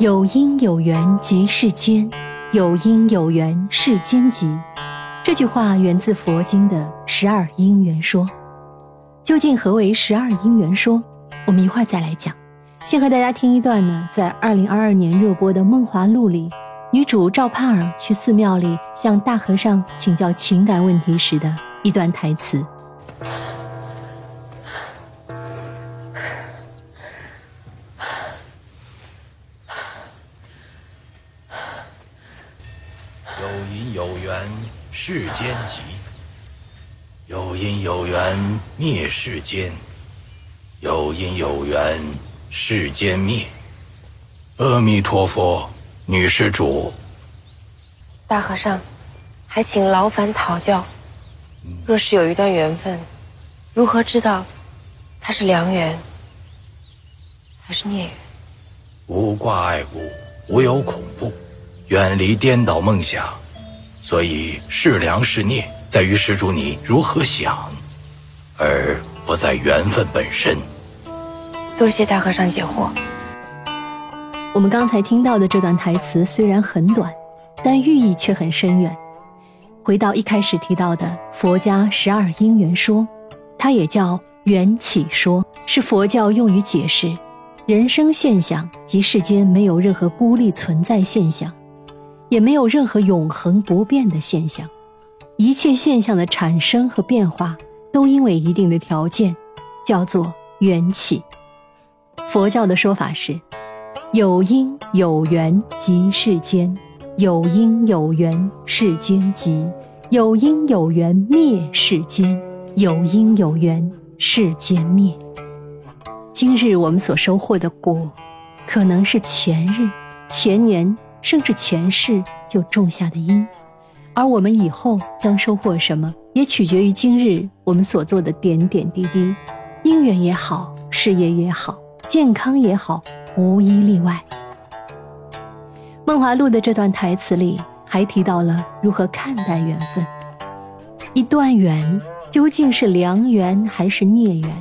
有因有缘即世间，有因有缘世间即。这句话源自佛经的十二因缘说。究竟何为十二因缘说？我们一会儿再来讲。先和大家听一段呢，在二零二二年热播的《梦华录》里，女主赵盼儿去寺庙里向大和尚请教情感问题时的一段台词。有因有缘，世间集；有因有缘，灭世间；有因有缘，世间灭。阿弥陀佛，女施主。大和尚，还请劳烦讨教。若是有一段缘分，如何知道它是良缘还是孽缘？无挂碍故，无有恐怖。远离颠倒梦想，所以是良是孽，在于施主你如何想，而不在缘分本身。多谢大和尚解惑。我们刚才听到的这段台词虽然很短，但寓意却很深远。回到一开始提到的佛家十二因缘说，它也叫缘起说，是佛教用于解释人生现象及世间没有任何孤立存在现象。也没有任何永恒不变的现象，一切现象的产生和变化都因为一定的条件，叫做缘起。佛教的说法是：有因有缘即世间，有因有缘世间即，有因有缘灭世间，有因有缘世间灭。今日我们所收获的果，可能是前日、前年。甚至前世就种下的因，而我们以后将收获什么，也取决于今日我们所做的点点滴滴。姻缘也好，事业也好，健康也好，无一例外。梦华录的这段台词里还提到了如何看待缘分。一段缘究竟是良缘还是孽缘，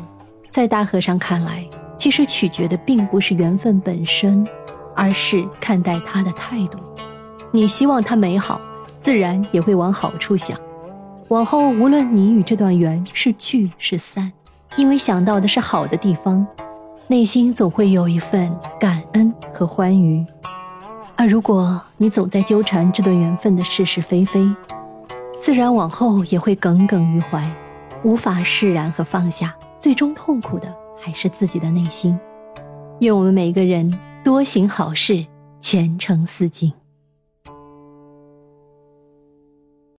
在大和尚看来，其实取决的并不是缘分本身。而是看待他的态度，你希望他美好，自然也会往好处想。往后无论你与这段缘是聚是散，因为想到的是好的地方，内心总会有一份感恩和欢愉。而如果你总在纠缠这段缘分的是是非非，自然往后也会耿耿于怀，无法释然和放下，最终痛苦的还是自己的内心。愿我们每个人。多行好事，前程似锦。